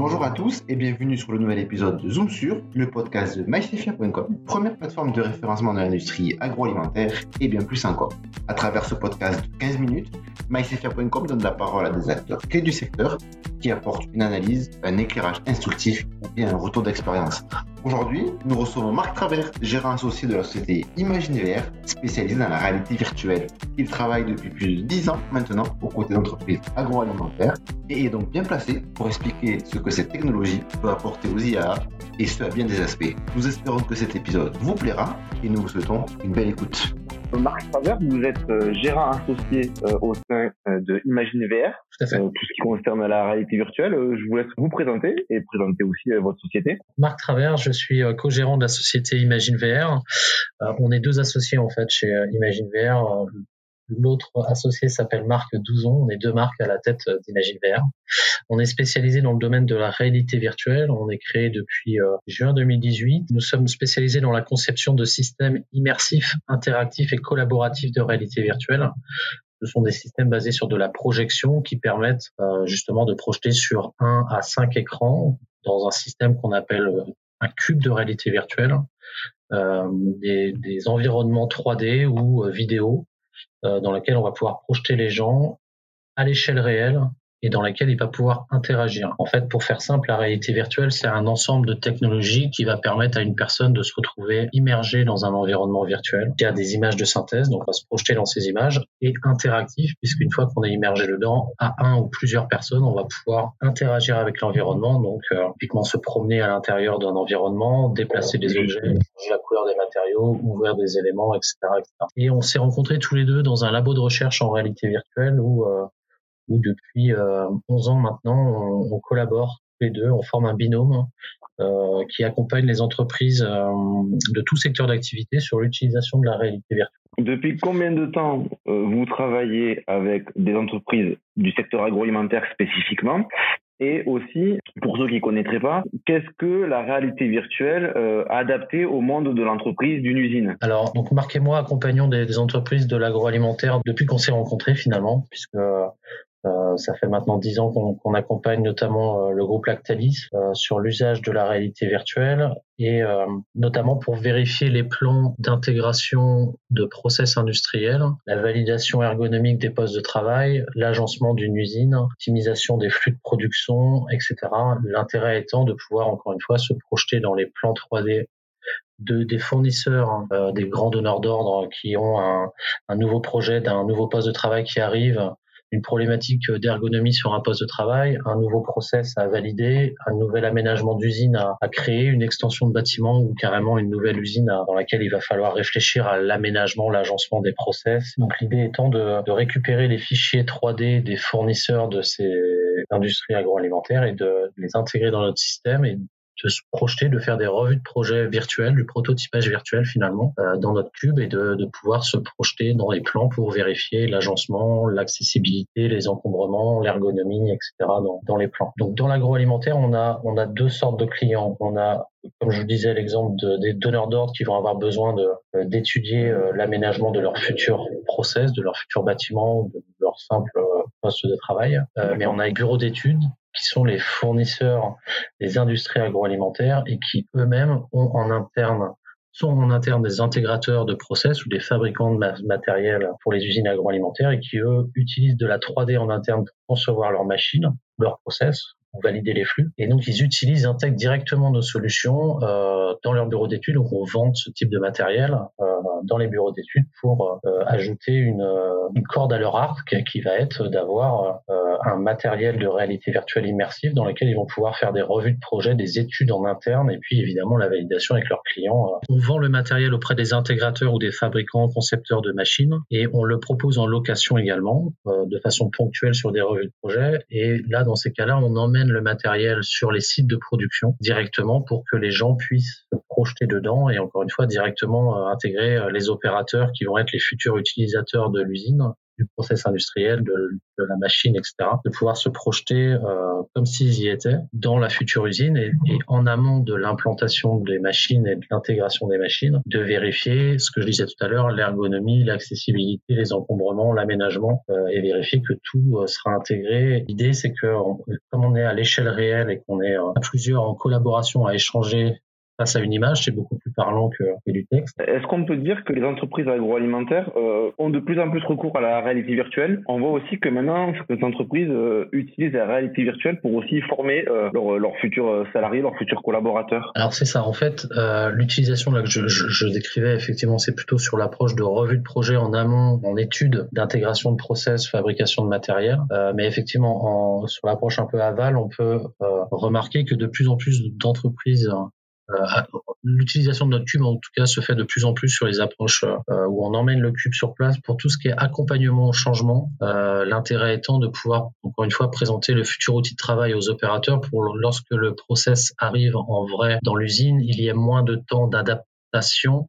Bonjour à tous et bienvenue sur le nouvel épisode de Zoom sur, le podcast de MyStefia.com, première plateforme de référencement de l'industrie agroalimentaire et bien plus encore. À travers ce podcast de 15 minutes, MyStefia.com donne la parole à des acteurs clés du secteur qui apportent une analyse, un éclairage instructif et un retour d'expérience. Aujourd'hui, nous recevons Marc Travers, gérant associé de la société ImagineVR, spécialisée dans la réalité virtuelle. Il travaille depuis plus de 10 ans maintenant aux côtés d'entreprises agroalimentaires et est donc bien placé pour expliquer ce que cette technologie peut apporter aux IA et ce à bien des aspects. Nous espérons que cet épisode vous plaira et nous vous souhaitons une belle écoute. Marc Travers, vous êtes euh, gérant associé euh, au sein euh, de ImagineVR, tout, à fait. tout ce qui concerne la réalité virtuelle. je vous laisse vous présenter et présenter aussi votre société. Marc Travers, je suis co-gérant de la société ImagineVR. on est deux associés en fait chez ImagineVR. L'autre associé s'appelle Marc Douzon. On est deux marques à la tête d'ImagineVR. On est spécialisé dans le domaine de la réalité virtuelle. On est créé depuis euh, juin 2018. Nous sommes spécialisés dans la conception de systèmes immersifs, interactifs et collaboratifs de réalité virtuelle. Ce sont des systèmes basés sur de la projection qui permettent euh, justement de projeter sur un à cinq écrans dans un système qu'on appelle euh, un cube de réalité virtuelle, des, des, environnements 3D ou vidéo dans lesquels on va pouvoir projeter les gens à l'échelle réelle et dans laquelle il va pouvoir interagir. En fait, pour faire simple, la réalité virtuelle, c'est un ensemble de technologies qui va permettre à une personne de se retrouver immergée dans un environnement virtuel qui a des images de synthèse, donc on va se projeter dans ces images, et interactif, puisqu'une fois qu'on est immergé dedans, à un ou plusieurs personnes, on va pouvoir interagir avec l'environnement, donc euh, typiquement se promener à l'intérieur d'un environnement, déplacer des objets, changer la couleur des matériaux, ouvrir des éléments, etc. etc. Et on s'est rencontrés tous les deux dans un labo de recherche en réalité virtuelle où euh, où depuis 11 euh, ans maintenant, on, on, collabore tous les deux, on forme un binôme euh, qui accompagne les entreprises euh, de tout secteur d'activité sur l'utilisation de la réalité virtuelle. Depuis combien de temps vous travaillez avec des entreprises du secteur agroalimentaire spécifiquement? Et aussi, pour ceux qui ne connaîtraient pas, qu'est-ce que la réalité virtuelle euh, adaptée au monde de l'entreprise, d'une usine? Alors, donc Marc et moi accompagnons des, des entreprises de l'agroalimentaire depuis qu'on s'est rencontrés finalement, puisque euh, ça fait maintenant dix ans qu'on accompagne notamment euh, le groupe Lactalis euh, sur l'usage de la réalité virtuelle et notamment pour vérifier les plans d'intégration de process industriels, la validation ergonomique des postes de travail, l'agencement d'une usine, l'optimisation des flux de production, etc. L'intérêt étant de pouvoir encore une fois se projeter dans les plans 3D de, des fournisseurs, des grands donneurs d'ordre qui ont un, un nouveau projet d'un nouveau poste de travail qui arrive une problématique d'ergonomie sur un poste de travail, un nouveau process à valider, un nouvel aménagement d'usine à, créer, une extension de bâtiment ou carrément une nouvelle usine dans laquelle il va falloir réfléchir à l'aménagement, l'agencement des process. Donc l'idée étant de, de, récupérer les fichiers 3D des fournisseurs de ces industries agroalimentaires et de les intégrer dans notre système et de se projeter, de faire des revues de projets virtuels, du prototypage virtuel finalement euh, dans notre cube et de, de, pouvoir se projeter dans les plans pour vérifier l'agencement, l'accessibilité, les encombrements, l'ergonomie, etc. Dans, dans, les plans. Donc dans l'agroalimentaire, on a on a deux sortes de clients. On a comme je vous disais, l'exemple de, des donneurs d'ordre qui vont avoir besoin de, euh, d'étudier euh, l'aménagement de leur futur process, de leur futur bâtiment, de leur simple poste de travail. mais on a les bureaux d'études qui sont les fournisseurs des industries agroalimentaires et qui eux-mêmes ont en interne sont en interne des intégrateurs de process ou des fabricants de matériel pour les usines agroalimentaires et qui eux utilisent de la 3D en interne pour concevoir leurs machines, leurs process, valider les flux. Et donc, ils utilisent, intègrent directement nos solutions euh, dans leur bureau d'études. Donc, on vend ce type de matériel euh, dans les bureaux d'études pour euh, ajouter une, une, corde à leur arc qui va être d'avoir euh, un matériel de réalité virtuelle immersive dans lequel ils vont pouvoir faire des revues de projet, des études en interne et puis évidemment la validation avec leurs clients. On vend le matériel auprès des intégrateurs ou des fabricants, concepteurs de machines et on le propose en location également de façon ponctuelle sur des revues de projet. Et là, dans ces cas-là, on emmène le matériel sur les sites de production directement pour que les gens puissent se projeter dedans et encore une fois directement euh, intégrer euh, les opérateurs qui vont être les futurs utilisateurs de l'usine du process industriel, de, la machine, etc. De pouvoir se projeter euh, comme s'ils y étaient dans la future usine et, et en amont de l'implantation des machines et de l'intégration des machines, de vérifier ce que je disais tout à l'heure, l'ergonomie, l'accessibilité, les encombrements, l'aménagement euh, et vérifier que tout euh, sera intégré. L'idée, c'est que comme on est à l'échelle réelle et qu'on est à plusieurs en collaboration à échanger face à une image, c'est beaucoup plus parlant que, du texte. Est-ce qu'on peut dire que les entreprises agroalimentaires euh, ont de plus en plus recours à la réalité virtuelle? On voit aussi que maintenant, certaines entreprises euh, utilisent la réalité virtuelle pour aussi former euh, leurs futurs salariés, leurs futurs collaborateurs. Alors c'est ça, en fait, l'utilisation là que je, je, je, décrivais, effectivement, c'est plutôt sur l'approche de revue de projet en amont, en étude d'intégration de process, fabrication de matériel. mais effectivement, en, sur l'approche un peu aval, on peut remarquer que de plus en plus d'entreprises euh, l'utilisation de notre cube, en tout cas, se fait de plus en plus sur les approches euh, où on emmène le cube sur place pour tout ce qui est accompagnement au changement. Euh, l'intérêt étant de pouvoir, encore une fois, présenter le futur outil de travail aux opérateurs pour lorsque le process arrive en vrai dans l'usine, il y ait moins de temps d'adaptation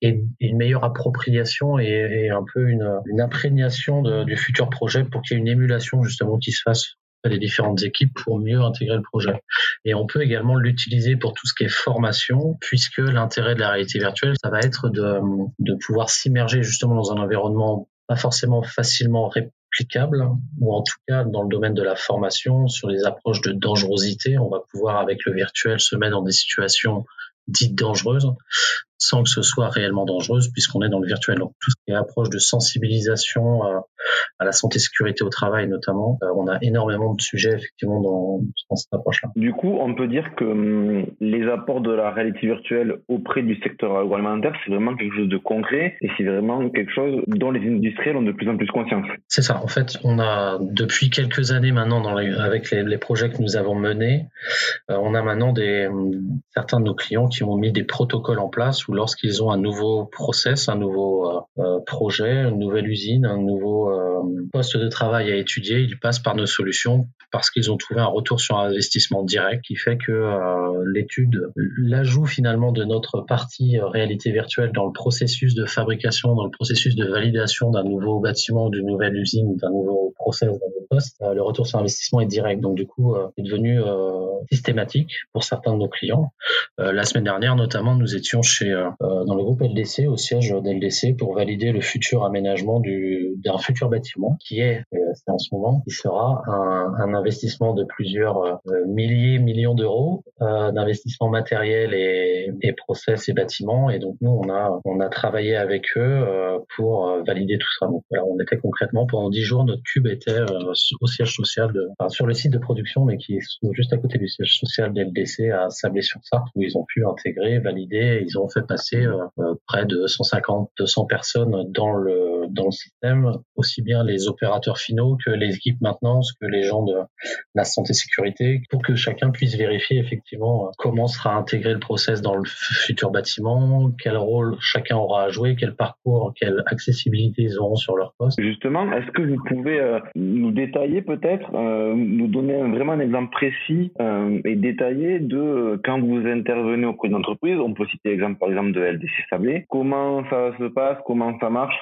et une meilleure appropriation et, un peu une, imprégnation du futur projet pour qu'il y ait une émulation justement qui se fasse les différentes équipes pour mieux intégrer le projet. Et on peut également l'utiliser pour tout ce qui est formation, puisque l'intérêt de la réalité virtuelle, ça va être de, de pouvoir s'immerger justement dans un environnement pas forcément facilement réplicable, ou en tout cas dans le domaine de la formation, sur les approches de dangerosité, on va pouvoir avec le virtuel se mettre dans des situations dites dangereuses sans que ce soit réellement dangereuse puisqu'on est dans le virtuel. Donc tout ce qui est approche de sensibilisation euh, à la santé sécurité au travail notamment, euh, on a énormément de sujets effectivement dans, dans cette approche-là. Du coup, on peut dire que hum, les apports de la réalité virtuelle auprès du secteur agroalimentaire, c'est vraiment quelque chose de concret et c'est vraiment quelque chose dont les industriels ont de plus en plus conscience. C'est ça. En fait, on a depuis quelques années maintenant dans avec les, les, projets que nous avons menés, euh, on a maintenant des hum, certains de nos clients qui ont mis des protocoles en place lorsqu'ils ont un nouveau process, un nouveau euh, euh, projet, une nouvelle usine, un nouveau euh, poste de travail à étudier, ils passent par nos solutions parce qu'ils ont trouvé un retour sur investissement direct qui fait que l'étude, l'ajout finalement de notre partie réalité virtuelle dans le processus de fabrication, dans le processus de validation d'un nouveau bâtiment, d'une nouvelle usine, d'un nouveau process, d'un nouveau poste, le retour sur investissement est direct. Donc du coup, est devenu systématique pour certains de nos clients. la semaine dernière, notamment, nous étions chez euh, dans le groupe LDC, au siège d'LDC, pour valider le futur aménagement d'un futur bâtiment qui est, euh, c'est en ce moment, qui sera un, un investissement de plusieurs euh, milliers, millions d'euros d'investissement matériel et, et process et bâtiments. Et donc nous, on a, on a travaillé avec eux pour valider tout ça. Donc on était concrètement pendant dix jours, notre cube était au siège social de, enfin, sur le site de production, mais qui est juste à côté du siège social d'LDC à Sablé-sur-Sarthe, où ils ont pu intégrer, valider, ils ont fait passer euh, euh, près de 150, 200 personnes dans le dans le système, aussi bien les opérateurs finaux que les équipes maintenance, que les gens de la santé sécurité, pour que chacun puisse vérifier effectivement euh, comment sera intégré le process dans le futur bâtiment, quel rôle chacun aura à jouer, quel parcours, quelle accessibilité ils auront sur leur poste. Justement, est-ce que vous pouvez nous détailler peut-être, nous donner vraiment un exemple précis et détaillé de quand vous intervenez auprès d'entreprise, on peut citer l'exemple par exemple de LDC Sablé. Comment ça se passe? Comment ça marche?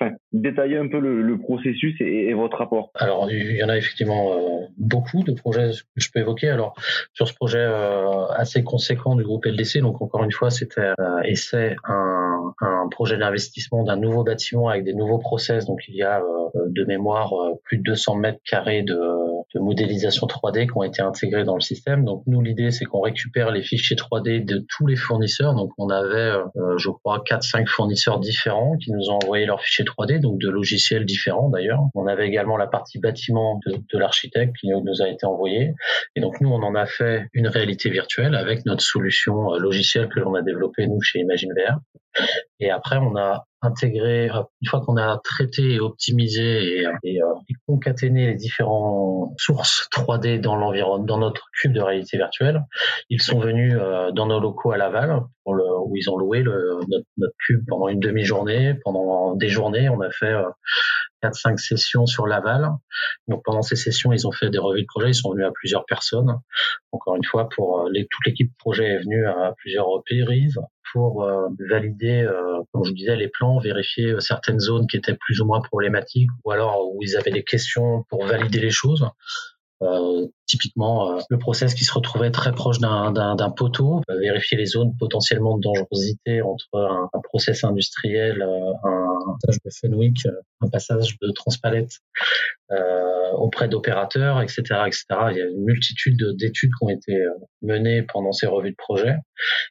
Un peu le, processus et, votre rapport. Alors, il y en a effectivement euh, beaucoup de projets que je peux évoquer. Alors, sur ce projet euh, assez conséquent du groupe LDC, donc encore une fois, c'était euh, et un, un, projet d'investissement d'un nouveau bâtiment avec des nouveaux process. Donc, il y a de mémoire plus de 200 mètres carrés de, de modélisation 3D qui ont été intégrés dans le système. Donc, nous, l'idée, c'est qu'on récupère les fichiers 3D de tous les fournisseurs. Donc, on avait euh, je crois, 4-5 fournisseurs différents qui nous ont envoyé leurs fichiers 3D, donc de logiciels différents d'ailleurs. On avait également la partie bâtiment de, l'architecte qui nous a été envoyée. Et donc nous, on en a fait une réalité virtuelle avec notre solution euh, logicielle que l'on a développée nous chez ImagineVR. Et après, on a intégré, euh, une fois qu'on a traité et optimisé et, et, et, concaténé les différentes sources 3D dans l'environnement, dans notre cube de réalité virtuelle, ils sont venus dans nos locaux à Laval où ils ont loué notre, cube pendant une demi-journée, pendant des journées. On a fait euh, quatre, cinq sessions sur Laval. Donc pendant ces sessions, ils ont fait des revues de projet. Ils sont venus à plusieurs personnes. Encore une fois, pour euh, toute l'équipe projet est venue à plusieurs reprises pour euh, valider, euh, comme je disais, les plans, vérifier certaines zones qui étaient plus ou moins problématiques, ou alors où ils avaient des questions pour valider les choses. Euh, typiquement, euh, le process qui se retrouvait très proche d'un poteau, euh, vérifier les zones potentiellement de dangerosité entre un, un process industriel, un passage de Fenwick, un passage de transpalette auprès d'opérateurs, etc., etc. Il y a une multitude d'études qui ont été menées pendant ces revues de projet.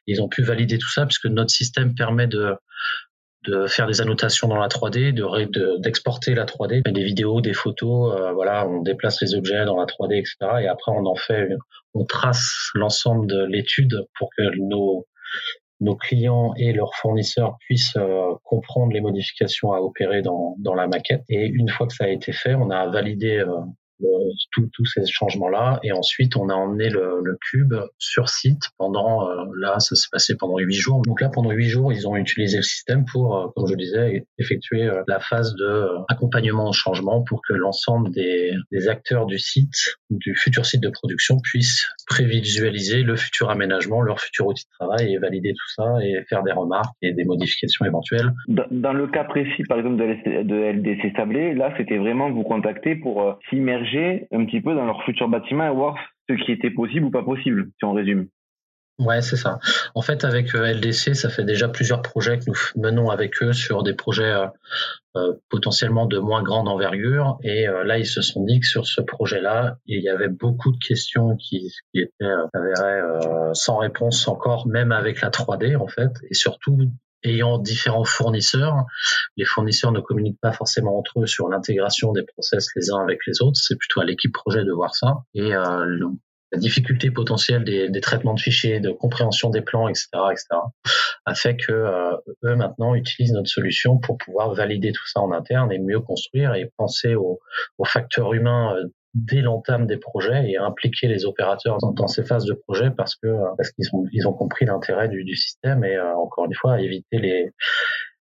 Ils ont pu valider tout ça puisque notre système permet de de faire des annotations dans la 3D, de d'exporter la 3D, des vidéos, des photos, euh, voilà, on déplace les objets dans la 3D, etc. Et après, on en fait, on trace l'ensemble de l'étude pour que nos nos clients et leurs fournisseurs puissent euh, comprendre les modifications à opérer dans, dans la maquette. Et une fois que ça a été fait, on a validé euh, tous ces changements-là. Et ensuite, on a emmené le, le cube sur site pendant, euh, là, ça s'est passé pendant huit jours. Donc là, pendant huit jours, ils ont utilisé le système pour, euh, comme je disais, effectuer euh, la phase de accompagnement au changement pour que l'ensemble des, des, acteurs du site, du futur site de production, puissent prévisualiser le futur aménagement, leur futur outil de travail et valider tout ça et faire des remarques et des modifications éventuelles. Dans, le cas précis, par exemple, de, LDC Sablé, là, c'était vraiment vous contacter pour s'immerger un petit peu dans leur futur bâtiment et voir ce qui était possible ou pas possible, si on résume. Ouais, c'est ça. En fait, avec euh, LDC, ça fait déjà plusieurs projets que nous menons avec eux sur des projets euh, euh, potentiellement de moins grande envergure. Et là, ils se sont dit que sur ce projet-là, il y avait beaucoup de questions qui, qui étaient sans réponse encore, même avec la 3D en fait, et surtout ayant différents fournisseurs. Les fournisseurs ne communiquent pas forcément entre eux sur l'intégration des process les uns avec les autres. C'est plutôt à l'équipe projet de voir ça. Et euh, la difficulté potentielle des, des, traitements de fichiers, de compréhension des plans, etc., etc., a fait que euh, eux maintenant utilisent notre solution pour pouvoir valider tout ça en interne et mieux construire et penser aux, aux facteurs humains euh, dès l'entame des projets et impliquer les opérateurs dans, ces phases de projet parce que parce qu'ils ont ils ont compris l'intérêt du, du, système et euh, encore une fois éviter les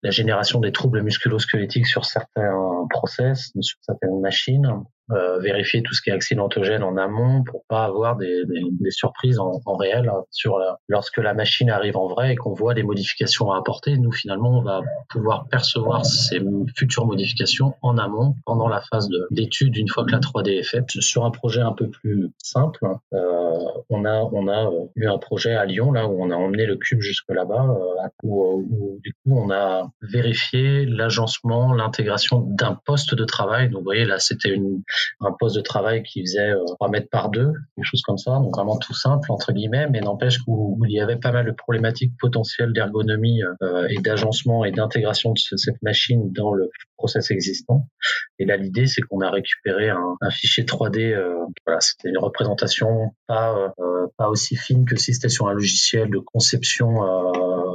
la génération des troubles musculo-squelettiques sur certains process, sur certaines machines, euh, vérifier tout ce qui est accidentogène en amont pour pas avoir des, des, des surprises en, en, réel sur la, lorsque la machine arrive en vrai et qu'on voit des modifications à apporter. Nous finalement, on va pouvoir percevoir ces futures modifications en amont pendant la phase d'étude une fois que la 3D est faite. Sur un projet un peu plus simple, euh, on a on a eu un projet à Lyon là où on a emmené le cube jusque là-bas euh, où, où, du coup on a vérifié l'agencement, l'intégration d'un poste de travail. Donc vous voyez là, c'était une un poste de travail qui faisait 3 euh, mètres par deux, quelque chose comme ça, donc vraiment tout simple entre guillemets, mais n'empêche qu'il y avait pas mal de problématiques potentielles d'ergonomie euh, et d'agencement et d'intégration de cette machine dans le process existant. Et là, l'idée, c'est qu'on a récupéré un, un fichier 3D. Euh, voilà, c'était une représentation pas euh, pas aussi fine que si c'était sur un logiciel de conception euh,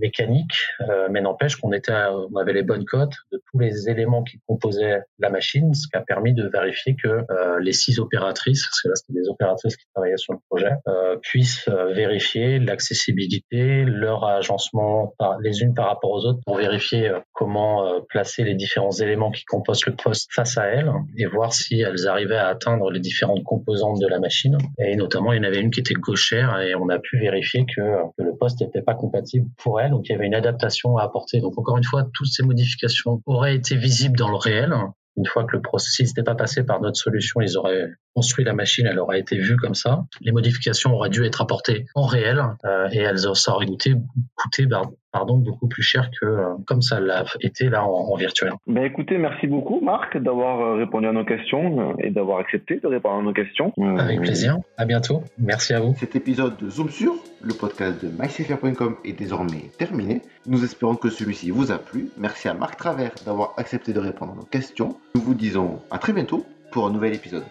mécanique, euh, mais n'empêche qu'on était, on avait les bonnes cotes de tous les éléments qui composaient la machine, ce qui a permis de vérifier que euh, les six opératrices, parce que là c'était des opératrices qui travaillaient sur le projet, euh, puissent vérifier l'accessibilité, leur agencement par, les unes par rapport aux autres pour vérifier comment placer les différents éléments qui composent le poste face à elles et voir si elles arrivaient à atteindre les différentes composantes de la machine. Et notamment, il y en avait une qui était gauchère et on a pu vérifier que, que le poste n'était pas compatible pour donc il y avait une adaptation à apporter. Donc encore une fois, toutes ces modifications auraient été visibles dans le réel. Une fois que le processus n'était pas passé par notre solution, ils auraient construit la machine, elle aurait été vue comme ça. Les modifications auraient dû être apportées en réel euh, et elles ça aurait coûté, coûté pardon, beaucoup plus cher que euh, comme ça l'a été là en, virtuel. Ben écoutez, merci beaucoup Marc d'avoir euh, répondu à nos questions et d'avoir accepté de répondre à nos questions. Avec plaisir. À bientôt. Merci à vous. Cet épisode de Zoom sur le podcast de mycfr.com est désormais terminé. Nous espérons que celui-ci vous a plu. Merci à Marc Travers d'avoir accepté de répondre à nos questions. Nous vous disons à très bientôt pour un nouvel épisode.